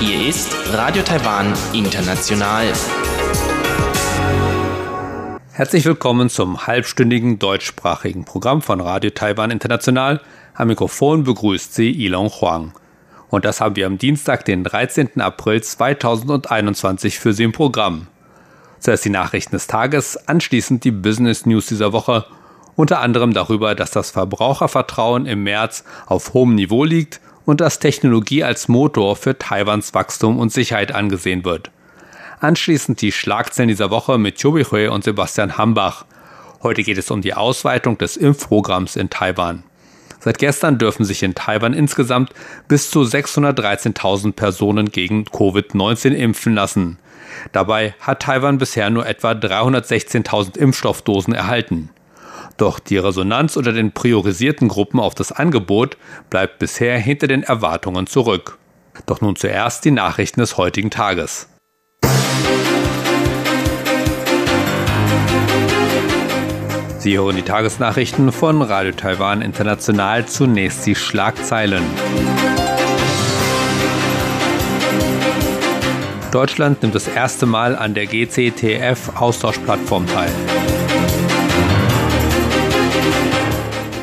Hier ist Radio Taiwan International. Herzlich willkommen zum halbstündigen deutschsprachigen Programm von Radio Taiwan International. Am Mikrofon begrüßt Sie Ilon Huang. Und das haben wir am Dienstag, den 13. April 2021 für Sie im Programm. Zuerst die Nachrichten des Tages, anschließend die Business News dieser Woche, unter anderem darüber, dass das Verbrauchervertrauen im März auf hohem Niveau liegt und dass Technologie als Motor für Taiwans Wachstum und Sicherheit angesehen wird. Anschließend die Schlagzeilen dieser Woche mit Chobi Hui und Sebastian Hambach. Heute geht es um die Ausweitung des Impfprogramms in Taiwan. Seit gestern dürfen sich in Taiwan insgesamt bis zu 613.000 Personen gegen Covid-19 impfen lassen. Dabei hat Taiwan bisher nur etwa 316.000 Impfstoffdosen erhalten. Doch die Resonanz unter den priorisierten Gruppen auf das Angebot bleibt bisher hinter den Erwartungen zurück. Doch nun zuerst die Nachrichten des heutigen Tages. Sie hören die Tagesnachrichten von Radio Taiwan International. Zunächst die Schlagzeilen. Deutschland nimmt das erste Mal an der GCTF-Austauschplattform teil.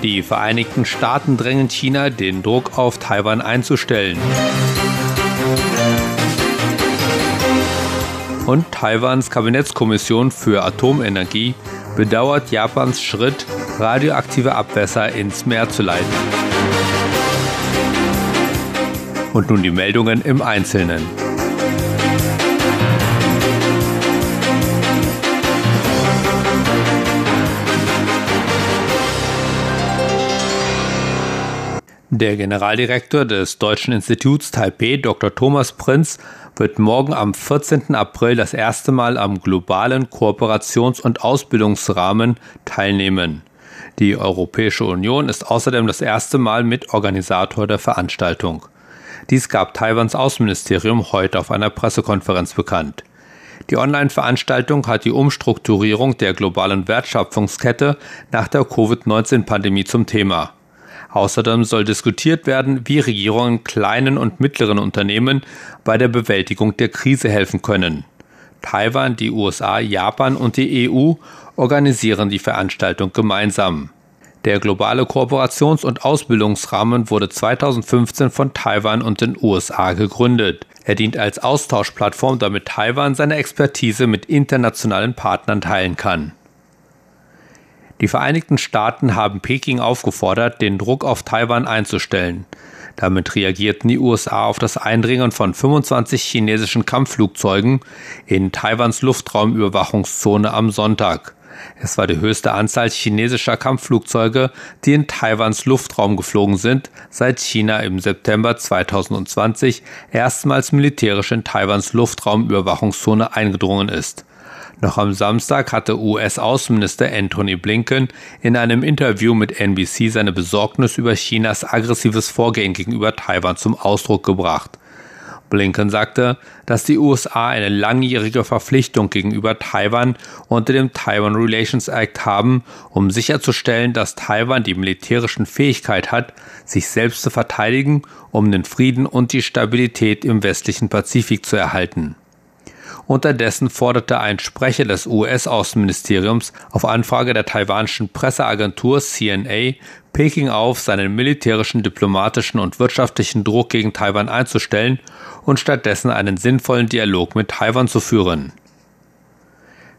Die Vereinigten Staaten drängen China, den Druck auf Taiwan einzustellen. Und Taiwans Kabinettskommission für Atomenergie bedauert Japans Schritt, radioaktive Abwässer ins Meer zu leiten. Und nun die Meldungen im Einzelnen. Der Generaldirektor des Deutschen Instituts Taipei, Dr. Thomas Prinz, wird morgen am 14. April das erste Mal am globalen Kooperations- und Ausbildungsrahmen teilnehmen. Die Europäische Union ist außerdem das erste Mal Mitorganisator der Veranstaltung. Dies gab Taiwans Außenministerium heute auf einer Pressekonferenz bekannt. Die Online-Veranstaltung hat die Umstrukturierung der globalen Wertschöpfungskette nach der Covid-19-Pandemie zum Thema. Außerdem soll diskutiert werden, wie Regierungen kleinen und mittleren Unternehmen bei der Bewältigung der Krise helfen können. Taiwan, die USA, Japan und die EU organisieren die Veranstaltung gemeinsam. Der globale Kooperations- und Ausbildungsrahmen wurde 2015 von Taiwan und den USA gegründet. Er dient als Austauschplattform, damit Taiwan seine Expertise mit internationalen Partnern teilen kann. Die Vereinigten Staaten haben Peking aufgefordert, den Druck auf Taiwan einzustellen. Damit reagierten die USA auf das Eindringen von 25 chinesischen Kampfflugzeugen in Taiwans Luftraumüberwachungszone am Sonntag. Es war die höchste Anzahl chinesischer Kampfflugzeuge, die in Taiwans Luftraum geflogen sind, seit China im September 2020 erstmals militärisch in Taiwans Luftraumüberwachungszone eingedrungen ist. Noch am Samstag hatte US-Außenminister Anthony Blinken in einem Interview mit NBC seine Besorgnis über Chinas aggressives Vorgehen gegenüber Taiwan zum Ausdruck gebracht. Blinken sagte, dass die USA eine langjährige Verpflichtung gegenüber Taiwan unter dem Taiwan Relations Act haben, um sicherzustellen, dass Taiwan die militärischen Fähigkeit hat, sich selbst zu verteidigen, um den Frieden und die Stabilität im westlichen Pazifik zu erhalten. Unterdessen forderte ein Sprecher des US-Außenministeriums auf Anfrage der taiwanischen Presseagentur CNA Peking auf, seinen militärischen, diplomatischen und wirtschaftlichen Druck gegen Taiwan einzustellen und stattdessen einen sinnvollen Dialog mit Taiwan zu führen.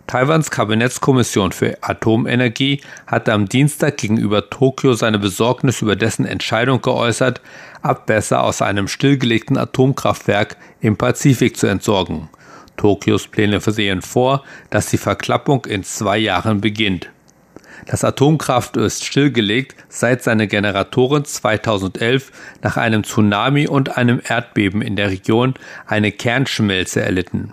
Taiwans Kabinettskommission für Atomenergie hatte am Dienstag gegenüber Tokio seine Besorgnis über dessen Entscheidung geäußert, Abwässer aus einem stillgelegten Atomkraftwerk im Pazifik zu entsorgen. Tokios Pläne sehen vor, dass die Verklappung in zwei Jahren beginnt. Das Atomkraftwerk ist stillgelegt, seit seine Generatoren 2011 nach einem Tsunami und einem Erdbeben in der Region eine Kernschmelze erlitten.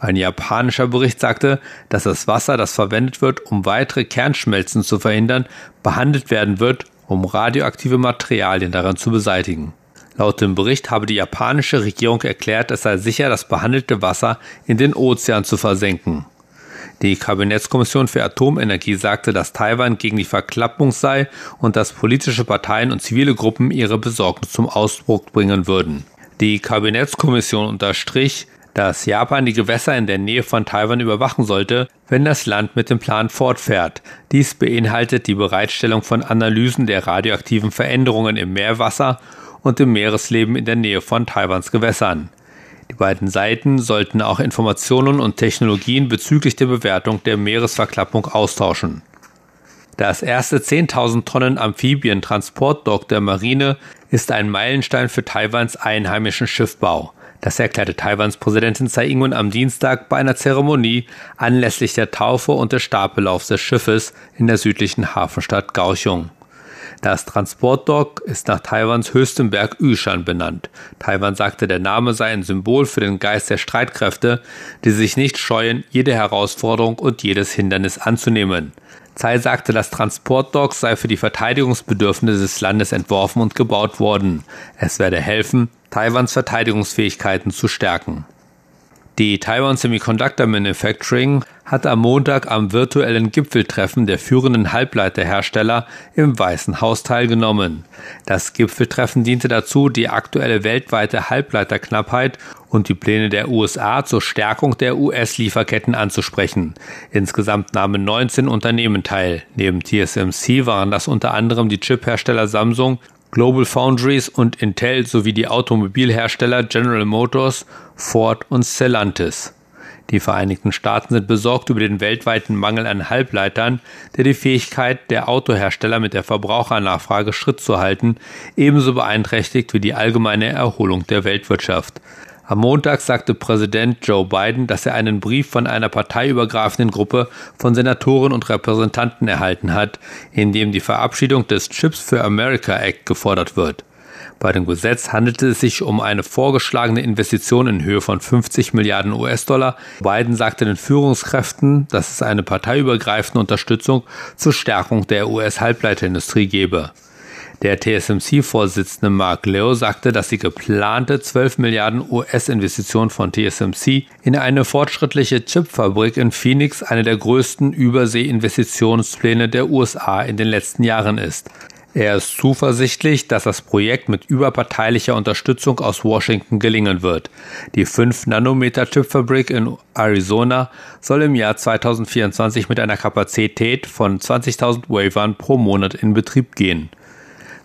Ein japanischer Bericht sagte, dass das Wasser, das verwendet wird, um weitere Kernschmelzen zu verhindern, behandelt werden wird, um radioaktive Materialien daran zu beseitigen. Laut dem Bericht habe die japanische Regierung erklärt, es sei sicher, das behandelte Wasser in den Ozean zu versenken. Die Kabinettskommission für Atomenergie sagte, dass Taiwan gegen die Verklappung sei und dass politische Parteien und zivile Gruppen ihre Besorgnis zum Ausdruck bringen würden. Die Kabinettskommission unterstrich, dass Japan die Gewässer in der Nähe von Taiwan überwachen sollte, wenn das Land mit dem Plan fortfährt. Dies beinhaltet die Bereitstellung von Analysen der radioaktiven Veränderungen im Meerwasser und im Meeresleben in der Nähe von Taiwans Gewässern. Die beiden Seiten sollten auch Informationen und Technologien bezüglich der Bewertung der Meeresverklappung austauschen. Das erste 10.000 Tonnen Amphibientransportdock der Marine ist ein Meilenstein für Taiwans einheimischen Schiffbau. Das erklärte Taiwans Präsidentin Tsai Ing-wen am Dienstag bei einer Zeremonie anlässlich der Taufe und des Stapellaufs des Schiffes in der südlichen Hafenstadt Kaohsiung. Das Transportdock ist nach Taiwans höchstem Berg Yushan benannt. Taiwan sagte, der Name sei ein Symbol für den Geist der Streitkräfte, die sich nicht scheuen, jede Herausforderung und jedes Hindernis anzunehmen. Tsai sagte, das Transportdock sei für die Verteidigungsbedürfnisse des Landes entworfen und gebaut worden. Es werde helfen, Taiwans Verteidigungsfähigkeiten zu stärken. Die Taiwan Semiconductor Manufacturing hat am Montag am virtuellen Gipfeltreffen der führenden Halbleiterhersteller im Weißen Haus teilgenommen. Das Gipfeltreffen diente dazu, die aktuelle weltweite Halbleiterknappheit und die Pläne der USA zur Stärkung der US-Lieferketten anzusprechen. Insgesamt nahmen 19 Unternehmen teil. Neben TSMC waren das unter anderem die Chiphersteller Samsung, Global Foundries und Intel sowie die Automobilhersteller General Motors, Ford und Stellantis. Die Vereinigten Staaten sind besorgt über den weltweiten Mangel an Halbleitern, der die Fähigkeit der Autohersteller mit der Verbrauchernachfrage Schritt zu halten ebenso beeinträchtigt wie die allgemeine Erholung der Weltwirtschaft. Am Montag sagte Präsident Joe Biden, dass er einen Brief von einer parteiübergreifenden Gruppe von Senatoren und Repräsentanten erhalten hat, in dem die Verabschiedung des Chips for America Act gefordert wird. Bei dem Gesetz handelte es sich um eine vorgeschlagene Investition in Höhe von 50 Milliarden US-Dollar. Biden sagte den Führungskräften, dass es eine parteiübergreifende Unterstützung zur Stärkung der US-Halbleiterindustrie gebe. Der TSMC-Vorsitzende Mark Leo sagte, dass die geplante 12 Milliarden US-Investition von TSMC in eine fortschrittliche Chipfabrik in Phoenix eine der größten Überseeinvestitionspläne der USA in den letzten Jahren ist. Er ist zuversichtlich, dass das Projekt mit überparteilicher Unterstützung aus Washington gelingen wird. Die 5-Nanometer-Chipfabrik in Arizona soll im Jahr 2024 mit einer Kapazität von 20.000 Wafern pro Monat in Betrieb gehen.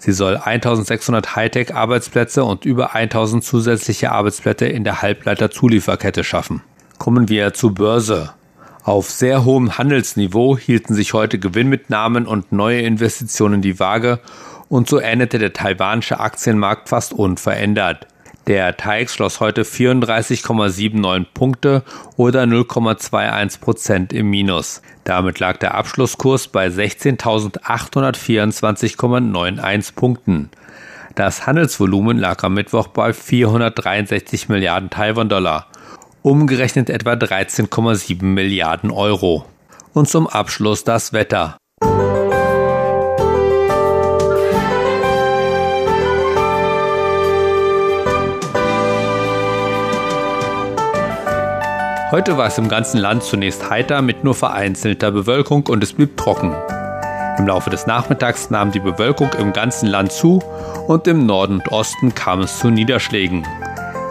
Sie soll 1600 Hightech-Arbeitsplätze und über 1000 zusätzliche Arbeitsplätze in der Halbleiter-Zulieferkette schaffen. Kommen wir zur Börse. Auf sehr hohem Handelsniveau hielten sich heute Gewinnmitnahmen und neue Investitionen die Waage und so endete der taiwanische Aktienmarkt fast unverändert. Der TAIX schloss heute 34,79 Punkte oder 0,21 Prozent im Minus. Damit lag der Abschlusskurs bei 16.824,91 Punkten. Das Handelsvolumen lag am Mittwoch bei 463 Milliarden Taiwan-Dollar, umgerechnet etwa 13,7 Milliarden Euro. Und zum Abschluss das Wetter. Heute war es im ganzen Land zunächst heiter mit nur vereinzelter Bewölkung und es blieb trocken. Im Laufe des Nachmittags nahm die Bewölkung im ganzen Land zu und im Norden und Osten kam es zu Niederschlägen.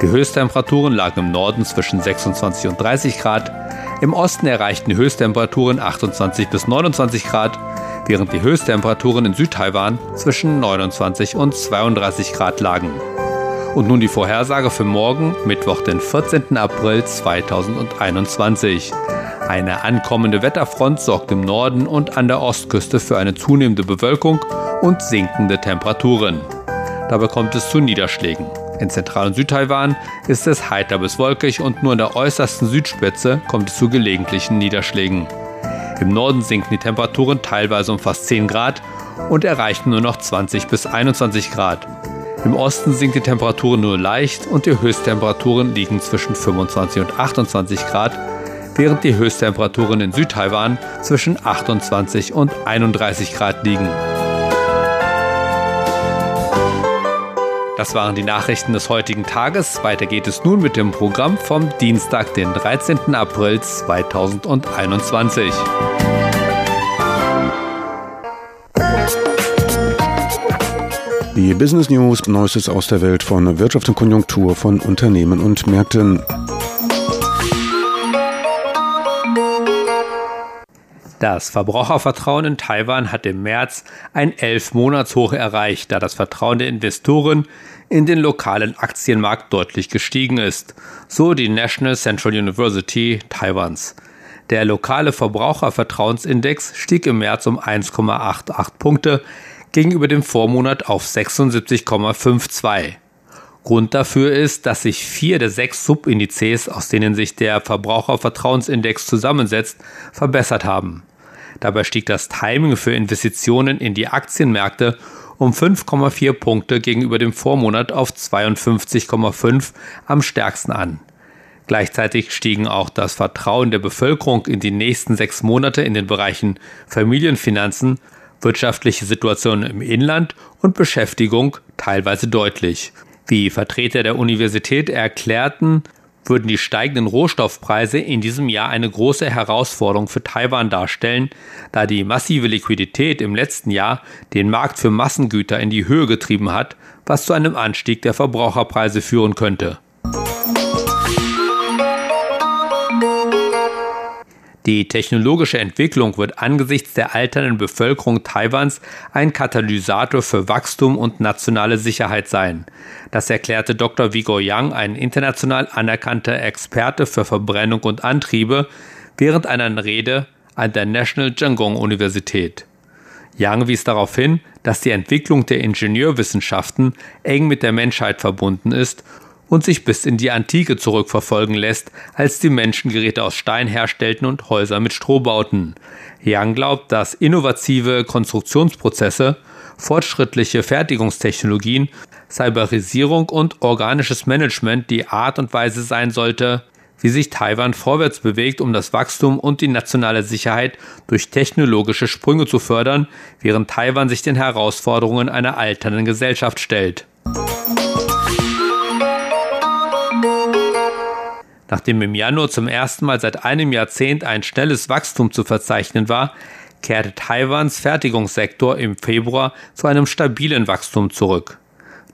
Die Höchsttemperaturen lagen im Norden zwischen 26 und 30 Grad, im Osten erreichten Höchsttemperaturen 28 bis 29 Grad, während die Höchsttemperaturen in Südtaiwan zwischen 29 und 32 Grad lagen. Und nun die Vorhersage für morgen, Mittwoch, den 14. April 2021. Eine ankommende Wetterfront sorgt im Norden und an der Ostküste für eine zunehmende Bewölkung und sinkende Temperaturen. Dabei kommt es zu Niederschlägen. In Zentral- und Südtaiwan ist es heiter bis wolkig und nur in der äußersten Südspitze kommt es zu gelegentlichen Niederschlägen. Im Norden sinken die Temperaturen teilweise um fast 10 Grad und erreichen nur noch 20 bis 21 Grad. Im Osten sinkt die Temperatur nur leicht und die Höchsttemperaturen liegen zwischen 25 und 28 Grad, während die Höchsttemperaturen in Südtaiwan zwischen 28 und 31 Grad liegen. Das waren die Nachrichten des heutigen Tages. Weiter geht es nun mit dem Programm vom Dienstag, den 13. April 2021. Die Business News, Neuestes aus der Welt von Wirtschaft und Konjunktur von Unternehmen und Märkten. Das Verbrauchervertrauen in Taiwan hat im März ein Elf-Monats-Hoch erreicht, da das Vertrauen der Investoren in den lokalen Aktienmarkt deutlich gestiegen ist, so die National Central University Taiwans. Der lokale Verbrauchervertrauensindex stieg im März um 1,88 Punkte gegenüber dem Vormonat auf 76,52. Grund dafür ist, dass sich vier der sechs Subindizes, aus denen sich der Verbrauchervertrauensindex zusammensetzt, verbessert haben. Dabei stieg das Timing für Investitionen in die Aktienmärkte um 5,4 Punkte gegenüber dem Vormonat auf 52,5 am stärksten an. Gleichzeitig stiegen auch das Vertrauen der Bevölkerung in die nächsten sechs Monate in den Bereichen Familienfinanzen, wirtschaftliche Situation im Inland und Beschäftigung teilweise deutlich. Wie Vertreter der Universität erklärten, würden die steigenden Rohstoffpreise in diesem Jahr eine große Herausforderung für Taiwan darstellen, da die massive Liquidität im letzten Jahr den Markt für Massengüter in die Höhe getrieben hat, was zu einem Anstieg der Verbraucherpreise führen könnte. Die technologische Entwicklung wird angesichts der alternden Bevölkerung Taiwans ein Katalysator für Wachstum und nationale Sicherheit sein. Das erklärte Dr. Vigo Yang, ein international anerkannter Experte für Verbrennung und Antriebe, während einer Rede an der National Zhengong Universität. Yang wies darauf hin, dass die Entwicklung der Ingenieurwissenschaften eng mit der Menschheit verbunden ist und sich bis in die Antike zurückverfolgen lässt, als die Menschen Geräte aus Stein herstellten und Häuser mit Stroh bauten. Young glaubt, dass innovative Konstruktionsprozesse, fortschrittliche Fertigungstechnologien, Cyberisierung und organisches Management die Art und Weise sein sollte, wie sich Taiwan vorwärts bewegt, um das Wachstum und die nationale Sicherheit durch technologische Sprünge zu fördern, während Taiwan sich den Herausforderungen einer alternden Gesellschaft stellt. Nachdem im Januar zum ersten Mal seit einem Jahrzehnt ein schnelles Wachstum zu verzeichnen war, kehrte Taiwans Fertigungssektor im Februar zu einem stabilen Wachstum zurück.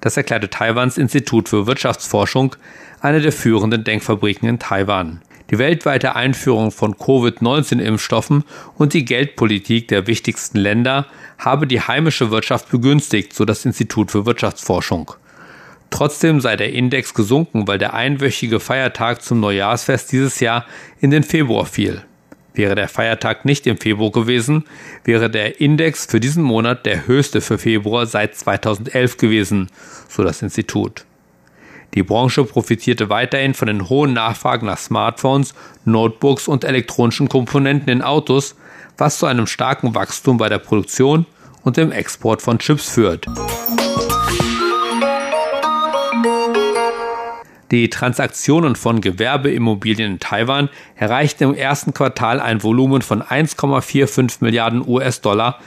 Das erklärte Taiwans Institut für Wirtschaftsforschung, eine der führenden Denkfabriken in Taiwan. Die weltweite Einführung von Covid-19-Impfstoffen und die Geldpolitik der wichtigsten Länder habe die heimische Wirtschaft begünstigt, so das Institut für Wirtschaftsforschung. Trotzdem sei der Index gesunken, weil der einwöchige Feiertag zum Neujahrsfest dieses Jahr in den Februar fiel. Wäre der Feiertag nicht im Februar gewesen, wäre der Index für diesen Monat der höchste für Februar seit 2011 gewesen, so das Institut. Die Branche profitierte weiterhin von den hohen Nachfragen nach Smartphones, Notebooks und elektronischen Komponenten in Autos, was zu einem starken Wachstum bei der Produktion und dem Export von Chips führt. Die Transaktionen von Gewerbeimmobilien in Taiwan erreichten im ersten Quartal ein Volumen von 1,45 Milliarden US-Dollar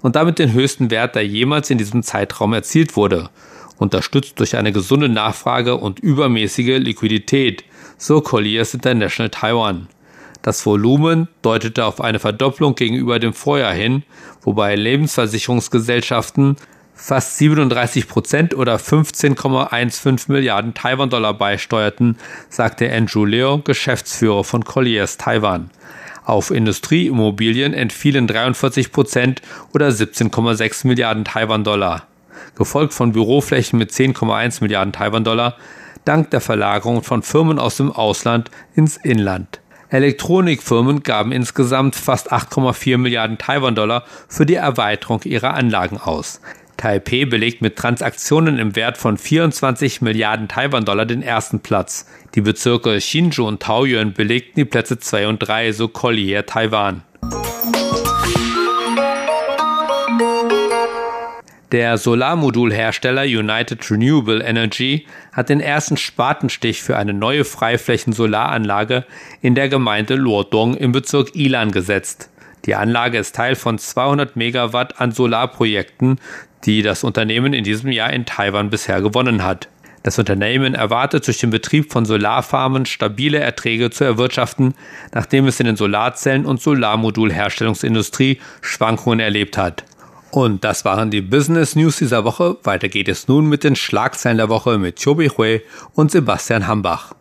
und damit den höchsten Wert, der jemals in diesem Zeitraum erzielt wurde, unterstützt durch eine gesunde Nachfrage und übermäßige Liquidität, so Colliers International Taiwan. Das Volumen deutete auf eine Verdopplung gegenüber dem Vorjahr hin, wobei Lebensversicherungsgesellschaften fast 37 Prozent oder 15,15 Milliarden Taiwan-Dollar beisteuerten, sagte Andrew Leo, Geschäftsführer von Colliers Taiwan. Auf Industrieimmobilien entfielen 43 Prozent oder 17,6 Milliarden Taiwan-Dollar, gefolgt von Büroflächen mit 10,1 Milliarden Taiwan-Dollar, dank der Verlagerung von Firmen aus dem Ausland ins Inland. Elektronikfirmen gaben insgesamt fast 8,4 Milliarden Taiwan-Dollar für die Erweiterung ihrer Anlagen aus. Taipei belegt mit Transaktionen im Wert von 24 Milliarden Taiwan-Dollar den ersten Platz. Die Bezirke Hsinchu und Taoyuan belegten die Plätze 2 und 3, so Collier Taiwan. Der Solarmodulhersteller United Renewable Energy hat den ersten Spatenstich für eine neue Freiflächen-Solaranlage in der Gemeinde Luodong im Bezirk Ilan gesetzt. Die Anlage ist Teil von 200 Megawatt an Solarprojekten, die das Unternehmen in diesem Jahr in Taiwan bisher gewonnen hat. Das Unternehmen erwartet durch den Betrieb von Solarfarmen stabile Erträge zu erwirtschaften, nachdem es in den Solarzellen- und Solarmodulherstellungsindustrie Schwankungen erlebt hat. Und das waren die Business News dieser Woche. Weiter geht es nun mit den Schlagzeilen der Woche mit Chobi Hui und Sebastian Hambach.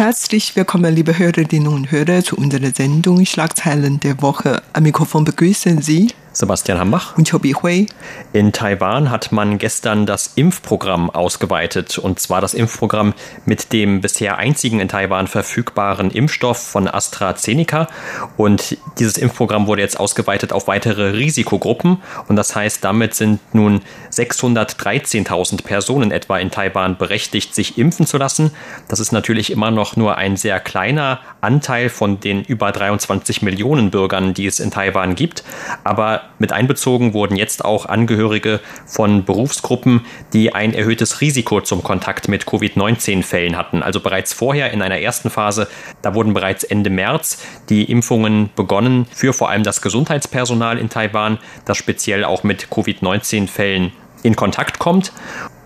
Herzlich willkommen, liebe Hörerinnen und Hörer, zu unserer Sendung Schlagzeilen der Woche. Am Mikrofon begrüßen Sie Sebastian Hambach und Chobi Hui. In Taiwan hat man gestern das Impfprogramm ausgeweitet und zwar das Impfprogramm mit dem bisher einzigen in Taiwan verfügbaren Impfstoff von AstraZeneca und dieses Impfprogramm wurde jetzt ausgeweitet auf weitere Risikogruppen und das heißt, damit sind nun 613.000 Personen etwa in Taiwan berechtigt, sich impfen zu lassen. Das ist natürlich immer noch nur ein sehr kleiner Anteil von den über 23 Millionen Bürgern, die es in Taiwan gibt, aber mit einbezogen wurden jetzt auch Angehörige von Berufsgruppen, die ein erhöhtes Risiko zum Kontakt mit Covid-19-Fällen hatten. Also bereits vorher in einer ersten Phase, da wurden bereits Ende März die Impfungen begonnen für vor allem das Gesundheitspersonal in Taiwan, das speziell auch mit Covid-19-Fällen in Kontakt kommt.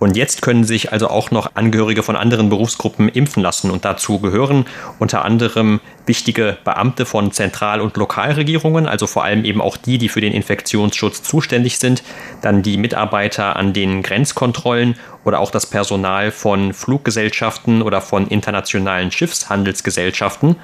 Und jetzt können sich also auch noch Angehörige von anderen Berufsgruppen impfen lassen. Und dazu gehören unter anderem wichtige Beamte von Zentral- und Lokalregierungen, also vor allem eben auch die, die für den Infektionsschutz zuständig sind, dann die Mitarbeiter an den Grenzkontrollen oder auch das Personal von Fluggesellschaften oder von internationalen Schiffshandelsgesellschaften.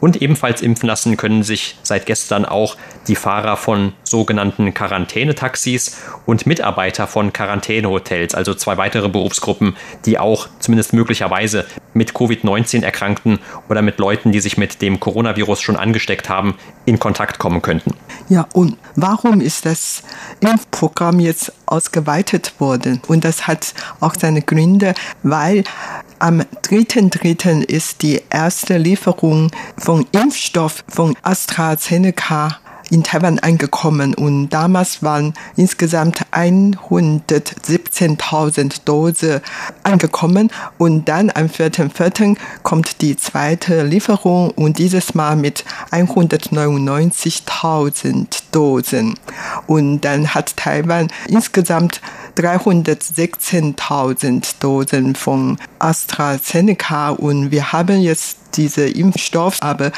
Und ebenfalls impfen lassen können sich seit gestern auch die Fahrer von sogenannten Quarantänetaxis und Mitarbeiter von Quarantänehotels, also zwei weitere Berufsgruppen, die auch zumindest möglicherweise mit Covid-19 Erkrankten oder mit Leuten, die sich mit dem Coronavirus schon angesteckt haben, in Kontakt kommen könnten. Ja, und warum ist das Impfprogramm jetzt ausgeweitet worden? Und das hat auch seine Gründe, weil am 3.3. ist die erste Lieferung von Impfstoff von AstraZeneca in Taiwan angekommen und damals waren insgesamt 117.000 Dose angekommen und dann am 4.4. kommt die zweite Lieferung und dieses Mal mit 199.000 Dosen und dann hat Taiwan insgesamt 316.000 Dosen von AstraZeneca und wir haben jetzt diese Impfstoff, aber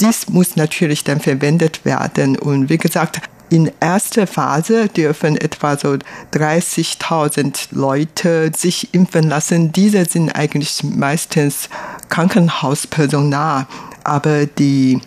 dies muss natürlich dann verwendet werden. Und wie gesagt, in erster Phase dürfen etwa so 30.000 Leute sich impfen lassen. Diese sind eigentlich meistens Krankenhauspersonal. Aber die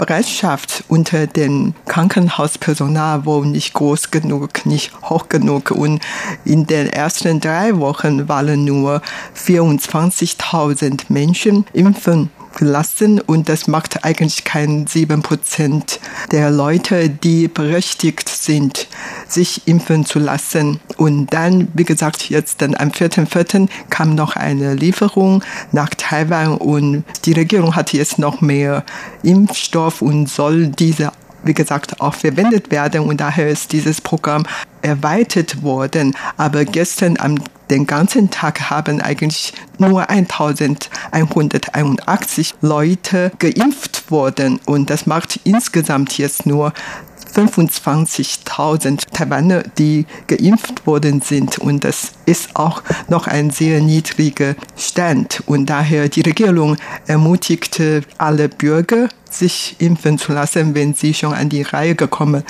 Impfbereitschaft unter dem Krankenhauspersonal war nicht groß genug, nicht hoch genug. Und in den ersten drei Wochen waren nur 24.000 Menschen impfen gelassen und das macht eigentlich kein sieben Prozent der Leute, die berechtigt sind, sich impfen zu lassen. Und dann, wie gesagt, jetzt dann am 4.4. kam noch eine Lieferung nach Taiwan und die Regierung hat jetzt noch mehr Impfstoff und soll diese wie gesagt, auch verwendet werden und daher ist dieses Programm erweitert worden. Aber gestern am den ganzen Tag haben eigentlich nur 1181 Leute geimpft worden und das macht insgesamt jetzt nur 25.000 Taiwaner, die geimpft worden sind. Und das ist auch noch ein sehr niedriger Stand. Und daher die Regierung ermutigte alle Bürger, sich impfen zu lassen, wenn sie schon an die Reihe gekommen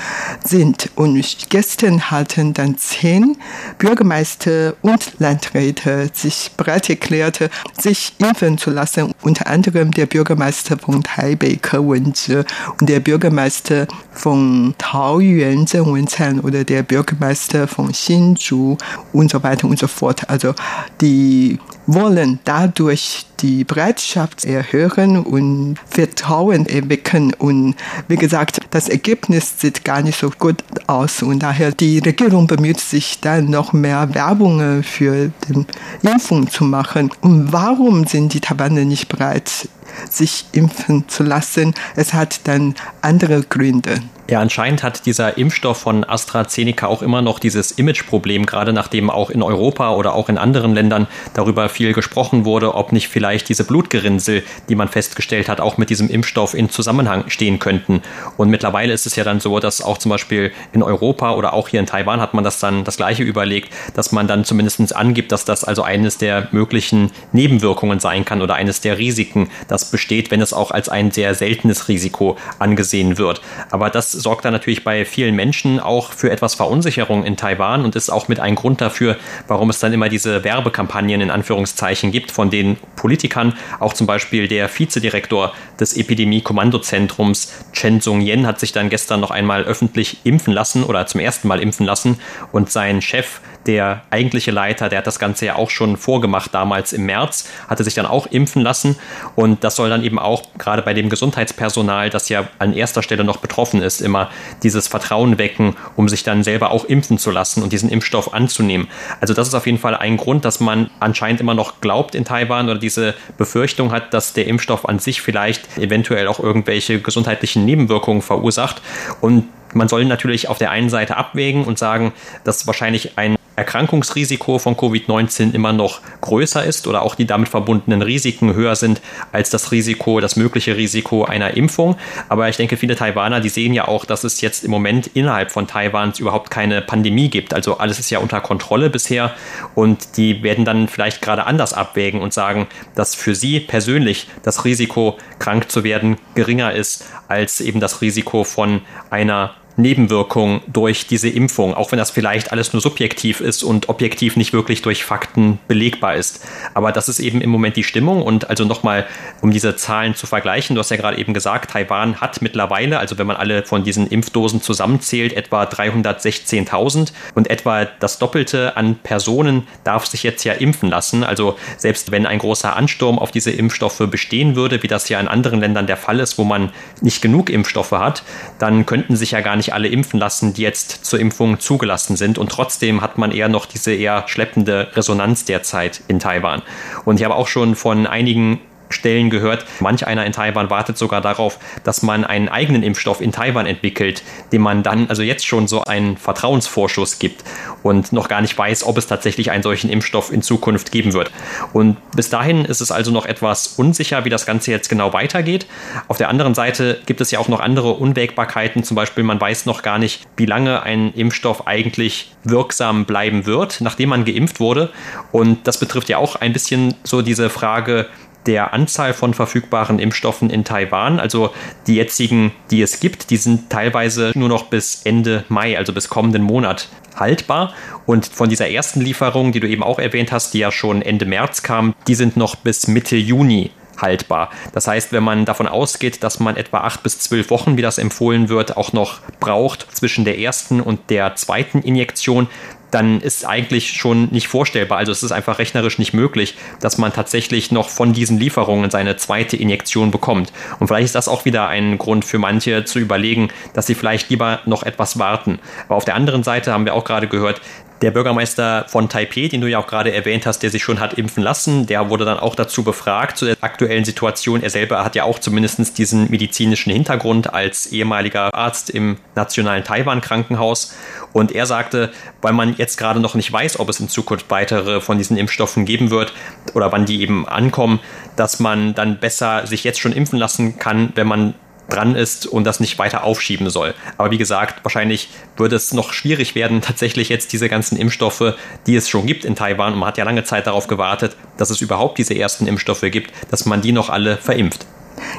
sind. Und gestern hatten dann zehn Bürgermeister und Landräte sich bereit erklärt, sich impfen zu lassen. Unter anderem der Bürgermeister von Taipei, Ke Wen-je, und der Bürgermeister von Taoyuan, Zheng Wen-zhan, oder der Bürgermeister von Hsinchu und so weiter und so fort. Also die wollen dadurch die Bereitschaft erhöhen und Vertrauen erwecken. Und wie gesagt, das Ergebnis sieht gar nicht so gut aus. Und daher die Regierung bemüht sich dann noch mehr Werbung für die Impfung zu machen. Und warum sind die Taiwaner nicht bereit, sich impfen zu lassen. Es hat dann andere Gründe. Ja, anscheinend hat dieser Impfstoff von AstraZeneca auch immer noch dieses Imageproblem, gerade nachdem auch in Europa oder auch in anderen Ländern darüber viel gesprochen wurde, ob nicht vielleicht diese Blutgerinnsel, die man festgestellt hat, auch mit diesem Impfstoff in Zusammenhang stehen könnten. Und mittlerweile ist es ja dann so, dass auch zum Beispiel in Europa oder auch hier in Taiwan hat man das dann das gleiche überlegt, dass man dann zumindest angibt, dass das also eines der möglichen Nebenwirkungen sein kann oder eines der Risiken, das besteht, wenn es auch als ein sehr seltenes Risiko angesehen wird. Aber das sorgt dann natürlich bei vielen Menschen auch für etwas Verunsicherung in Taiwan und ist auch mit ein Grund dafür, warum es dann immer diese Werbekampagnen in Anführungszeichen gibt von den Politikern. Auch zum Beispiel der Vizedirektor des Epidemie-Kommandozentrums Chen Sung-yen hat sich dann gestern noch einmal öffentlich impfen lassen oder zum ersten Mal impfen lassen und sein Chef der eigentliche Leiter, der hat das Ganze ja auch schon vorgemacht damals im März, hatte sich dann auch impfen lassen und das soll dann eben auch gerade bei dem Gesundheitspersonal, das ja an erster Stelle noch betroffen ist, immer dieses Vertrauen wecken, um sich dann selber auch impfen zu lassen und diesen Impfstoff anzunehmen. Also das ist auf jeden Fall ein Grund, dass man anscheinend immer noch glaubt in Taiwan oder diese Befürchtung hat, dass der Impfstoff an sich vielleicht eventuell auch irgendwelche gesundheitlichen Nebenwirkungen verursacht und man soll natürlich auf der einen Seite abwägen und sagen, dass wahrscheinlich ein Erkrankungsrisiko von Covid-19 immer noch größer ist oder auch die damit verbundenen Risiken höher sind als das Risiko, das mögliche Risiko einer Impfung. Aber ich denke, viele Taiwaner, die sehen ja auch, dass es jetzt im Moment innerhalb von Taiwans überhaupt keine Pandemie gibt. Also alles ist ja unter Kontrolle bisher und die werden dann vielleicht gerade anders abwägen und sagen, dass für sie persönlich das Risiko, krank zu werden, geringer ist als eben das Risiko von einer Nebenwirkungen durch diese Impfung, auch wenn das vielleicht alles nur subjektiv ist und objektiv nicht wirklich durch Fakten belegbar ist. Aber das ist eben im Moment die Stimmung und also nochmal, um diese Zahlen zu vergleichen, du hast ja gerade eben gesagt, Taiwan hat mittlerweile, also wenn man alle von diesen Impfdosen zusammenzählt, etwa 316.000 und etwa das Doppelte an Personen darf sich jetzt ja impfen lassen. Also selbst wenn ein großer Ansturm auf diese Impfstoffe bestehen würde, wie das ja in anderen Ländern der Fall ist, wo man nicht genug Impfstoffe hat, dann könnten sich ja gar nicht alle impfen lassen, die jetzt zur Impfung zugelassen sind. Und trotzdem hat man eher noch diese eher schleppende Resonanz derzeit in Taiwan. Und ich habe auch schon von einigen Stellen gehört. Manch einer in Taiwan wartet sogar darauf, dass man einen eigenen Impfstoff in Taiwan entwickelt, dem man dann also jetzt schon so einen Vertrauensvorschuss gibt und noch gar nicht weiß, ob es tatsächlich einen solchen Impfstoff in Zukunft geben wird. Und bis dahin ist es also noch etwas unsicher, wie das Ganze jetzt genau weitergeht. Auf der anderen Seite gibt es ja auch noch andere Unwägbarkeiten. Zum Beispiel, man weiß noch gar nicht, wie lange ein Impfstoff eigentlich wirksam bleiben wird, nachdem man geimpft wurde. Und das betrifft ja auch ein bisschen so diese Frage, der Anzahl von verfügbaren Impfstoffen in Taiwan. Also die jetzigen, die es gibt, die sind teilweise nur noch bis Ende Mai, also bis kommenden Monat haltbar. Und von dieser ersten Lieferung, die du eben auch erwähnt hast, die ja schon Ende März kam, die sind noch bis Mitte Juni haltbar. Das heißt, wenn man davon ausgeht, dass man etwa acht bis zwölf Wochen, wie das empfohlen wird, auch noch braucht zwischen der ersten und der zweiten Injektion, dann ist eigentlich schon nicht vorstellbar. Also es ist einfach rechnerisch nicht möglich, dass man tatsächlich noch von diesen Lieferungen seine zweite Injektion bekommt. Und vielleicht ist das auch wieder ein Grund für manche zu überlegen, dass sie vielleicht lieber noch etwas warten. Aber auf der anderen Seite haben wir auch gerade gehört, der Bürgermeister von Taipei, den du ja auch gerade erwähnt hast, der sich schon hat impfen lassen, der wurde dann auch dazu befragt zu der aktuellen Situation. Er selber hat ja auch zumindest diesen medizinischen Hintergrund als ehemaliger Arzt im nationalen Taiwan-Krankenhaus. Und er sagte, weil man jetzt gerade noch nicht weiß, ob es in Zukunft weitere von diesen Impfstoffen geben wird oder wann die eben ankommen, dass man dann besser sich jetzt schon impfen lassen kann, wenn man dran ist und das nicht weiter aufschieben soll. Aber wie gesagt, wahrscheinlich würde es noch schwierig werden, tatsächlich jetzt diese ganzen Impfstoffe, die es schon gibt in Taiwan, und man hat ja lange Zeit darauf gewartet, dass es überhaupt diese ersten Impfstoffe gibt, dass man die noch alle verimpft.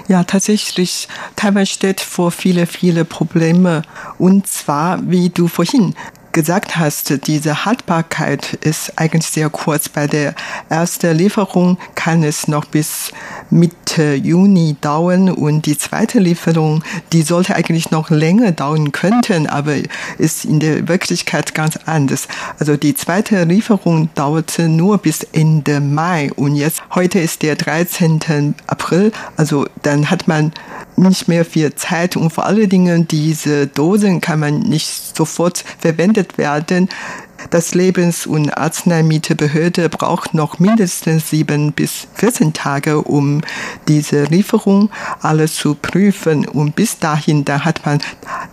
Ja, tatsächlich, Taiwan steht vor viele, viele Probleme. Und zwar, wie du vorhin gesagt hast, diese Haltbarkeit ist eigentlich sehr kurz. Bei der ersten Lieferung kann es noch bis Mitte Juni dauern und die zweite Lieferung, die sollte eigentlich noch länger dauern könnten, aber ist in der Wirklichkeit ganz anders. Also die zweite Lieferung dauerte nur bis Ende Mai und jetzt heute ist der 13. April, also dann hat man nicht mehr viel Zeit und vor allen Dingen diese Dosen kann man nicht sofort verwendet werden. Das Lebens- und Arzneimittelbehörde braucht noch mindestens sieben bis 14 Tage, um diese Lieferung alles zu prüfen. Und bis dahin, da hat man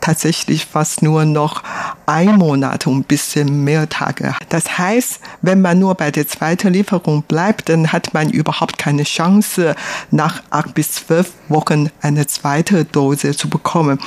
tatsächlich fast nur noch ein Monat und ein bisschen mehr Tage. Das heißt, wenn man nur bei der zweiten Lieferung bleibt, dann hat man überhaupt keine Chance, nach acht bis zwölf Wochen eine zweite Dose zu bekommen.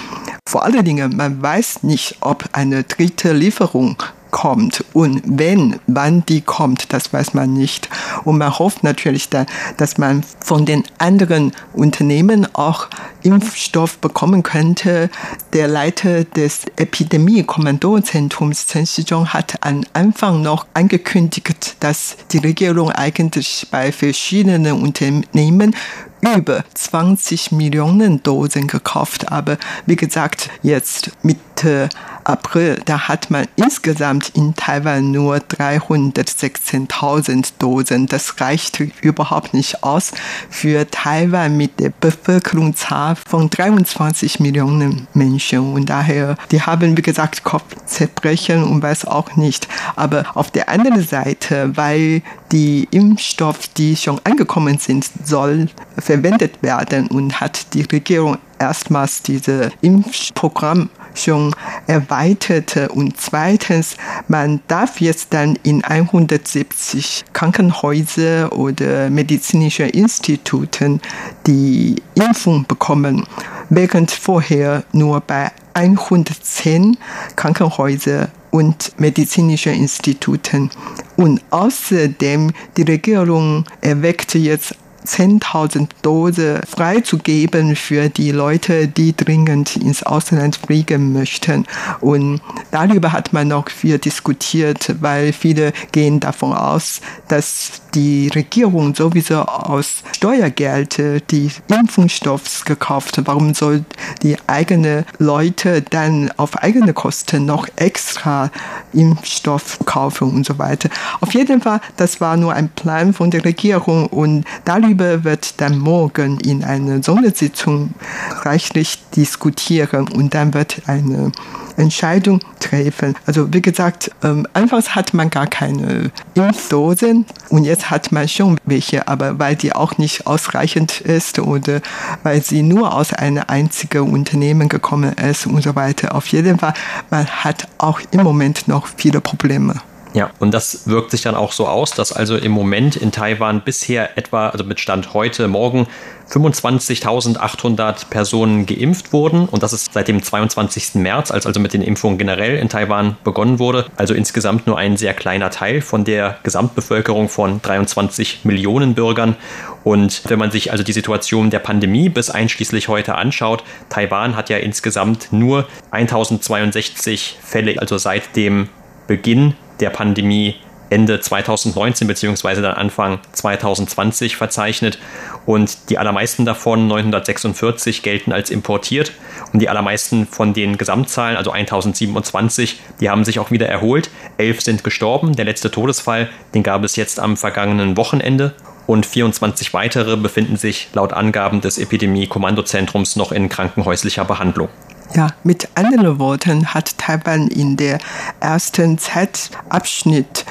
Vor allen Dingen, man weiß nicht, ob eine dritte Lieferung kommt und wenn, wann die kommt, das weiß man nicht. Und man hofft natürlich dann, dass man von den anderen Unternehmen auch Impfstoff bekommen könnte. Der Leiter des Epidemie-Kommandozentrums Chen Shizhong hat am Anfang noch angekündigt, dass die Regierung eigentlich bei verschiedenen Unternehmen über 20 Millionen Dosen gekauft. Aber wie gesagt, jetzt Mitte April, da hat man insgesamt in Taiwan nur 316.000 Dosen. Das reicht überhaupt nicht aus für Taiwan mit der Bevölkerungszahl von 23 Millionen Menschen. Und daher, die haben, wie gesagt, Kopfzerbrechen und weiß auch nicht. Aber auf der anderen Seite, weil die Impfstoffe, die schon angekommen sind, soll verwendet werden und hat die Regierung erstmals dieses Impfprogramm schon erweitert. Und zweitens, man darf jetzt dann in 170 Krankenhäuser oder medizinischen Instituten die Impfung bekommen, während vorher nur bei 110 Krankenhäusern und medizinischen Instituten. Und außerdem, die Regierung erweckt jetzt 10.000 Dosen freizugeben für die Leute, die dringend ins Ausland fliegen möchten. Und darüber hat man noch viel diskutiert, weil viele gehen davon aus, dass die Regierung sowieso aus Steuergeld die Impfungsstoffs gekauft. Warum soll die eigene Leute dann auf eigene Kosten noch extra Impfstoff kaufen und so weiter? Auf jeden Fall, das war nur ein Plan von der Regierung und darüber Darüber wird dann morgen in einer Sondersitzung reichlich diskutieren und dann wird eine Entscheidung treffen. Also wie gesagt, ähm, anfangs hat man gar keine Impfdosen und jetzt hat man schon welche, aber weil die auch nicht ausreichend ist oder weil sie nur aus einem einzigen Unternehmen gekommen ist und so weiter. Auf jeden Fall, man hat auch im Moment noch viele Probleme. Ja, und das wirkt sich dann auch so aus, dass also im Moment in Taiwan bisher etwa, also mit Stand heute, morgen, 25.800 Personen geimpft wurden. Und das ist seit dem 22. März, als also mit den Impfungen generell in Taiwan begonnen wurde. Also insgesamt nur ein sehr kleiner Teil von der Gesamtbevölkerung von 23 Millionen Bürgern. Und wenn man sich also die Situation der Pandemie bis einschließlich heute anschaut, Taiwan hat ja insgesamt nur 1062 Fälle, also seit dem Beginn der Pandemie Ende 2019 bzw. dann Anfang 2020 verzeichnet und die allermeisten davon, 946, gelten als importiert und die allermeisten von den Gesamtzahlen, also 1027, die haben sich auch wieder erholt. Elf sind gestorben. Der letzte Todesfall, den gab es jetzt am vergangenen Wochenende und 24 weitere befinden sich laut Angaben des Epidemie-Kommandozentrums noch in krankenhäuslicher Behandlung. Ja, mit anderen Worten hat Taiwan in der ersten Zeitabschnitt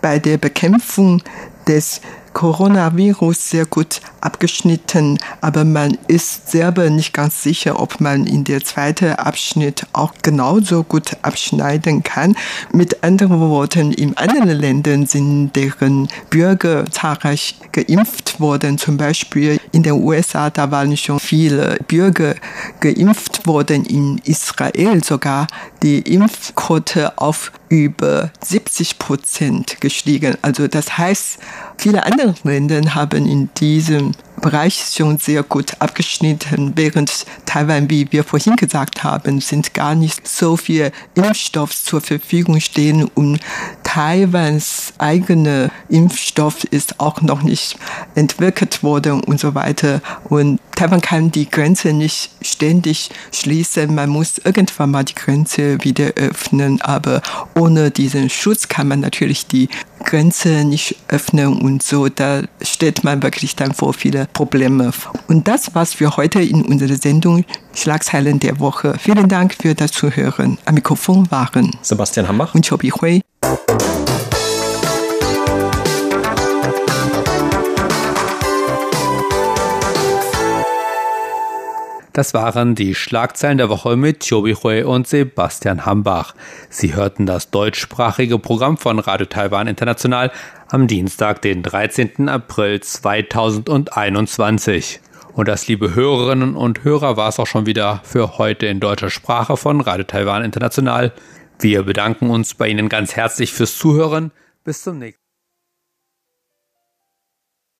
bei der Bekämpfung des Coronavirus sehr gut abgeschnitten, aber man ist selber nicht ganz sicher, ob man in der zweiten Abschnitt auch genauso gut abschneiden kann. Mit anderen Worten, in anderen Ländern sind deren Bürger zahlreich geimpft worden. Zum Beispiel in den USA, da waren schon viele Bürger geimpft worden. In Israel sogar die Impfquote auf über 70 Prozent gestiegen. Also das heißt, viele andere Länder haben in diesem Bereich schon sehr gut abgeschnitten, während Taiwan, wie wir vorhin gesagt haben, sind gar nicht so viel Impfstoff zur Verfügung stehen und Taiwans eigener Impfstoff ist auch noch nicht entwickelt worden und so weiter. Und Taiwan kann die Grenze nicht ständig schließen. Man muss irgendwann mal die Grenze wieder öffnen. Aber ohne diesen Schutz kann man natürlich die Grenze nicht öffnen und so. Da steht man wirklich dann vor viele Probleme. Und das, was wir heute in unserer Sendung Schlagzeilen der Woche. Vielen Dank für das Zuhören. Am Mikrofon waren Sebastian Hambach und Chobi Hui. Das waren die Schlagzeilen der Woche mit Chobi Hui und Sebastian Hambach. Sie hörten das deutschsprachige Programm von Radio Taiwan International am Dienstag, den 13. April 2021. Und das, liebe Hörerinnen und Hörer, war es auch schon wieder für heute in deutscher Sprache von Radio Taiwan International. Wir bedanken uns bei Ihnen ganz herzlich fürs Zuhören. Bis zum nächsten Mal.